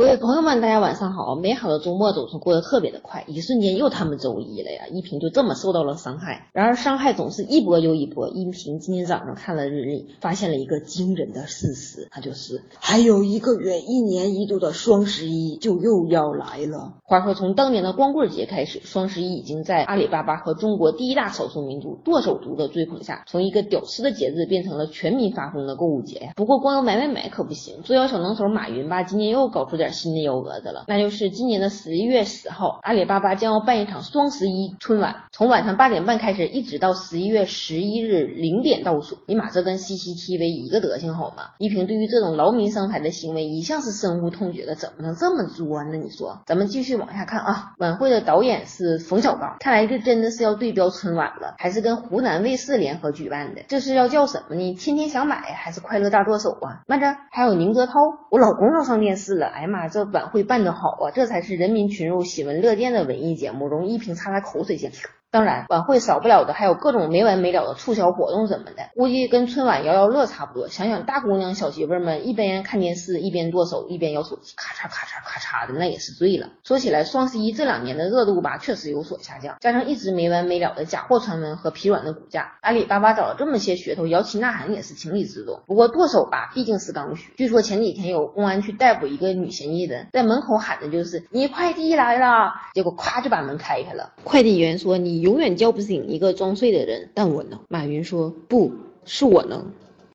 各位朋友们，大家晚上好！美好的周末总是过得特别的快，一瞬间又他们周一了呀！一平就这么受到了伤害，然而伤害总是一波又一波。一平今天早上看了日历，发现了一个惊人的事实，那就是还有一个月，一年一度的双十一就又要来了。话说从当年的光棍节开始，双十一已经在阿里巴巴和中国第一大少数民族剁手族的追捧下，从一个屌丝的节日变成了全民发疯的购物节呀！不过光有买买买可不行，作妖小能手马云吧，今年又搞出点。新的幺蛾子了，那就是今年的十一月十号，阿里巴巴将要办一场双十一春晚，从晚上八点半开始，一直到十一月十一日零点倒数。尼玛，这跟 CCTV 一个德行好吗？一平对于这种劳民伤财的行为一向是深恶痛绝的，怎么能这么作呢？你说，咱们继续往下看啊。晚会的导演是冯小刚，看来这真的是要对标春晚了，还是跟湖南卫视联合举办的，这是要叫什么呢？天天想买还是快乐大剁手啊？慢着，还有宁泽涛，我老公要上电视了，哎呀妈！这晚会办得好啊，这才是人民群众喜闻乐见的文艺节目。容一平擦擦口水先。当然，晚会少不了的还有各种没完没了的促销活动什么的，估计跟春晚摇摇乐差不多。想想大姑娘小媳妇们一边看电视一边剁手一边摇手机，咔嚓咔嚓咔嚓的，那也是醉了。说起来，双十一这两年的热度吧，确实有所下降，加上一直没完没了的假货传闻和疲软的股价，阿里巴巴找了这么些噱头，摇旗呐喊也是情理之中。不过剁手吧，毕竟是刚需。据说前几天有公安去逮捕一个女嫌疑人，在门口喊的就是“你快递来了”，结果咵就把门开开了。快递员说你：“永远叫不醒一个装睡的人，但我能。”马云说：“不是我能。”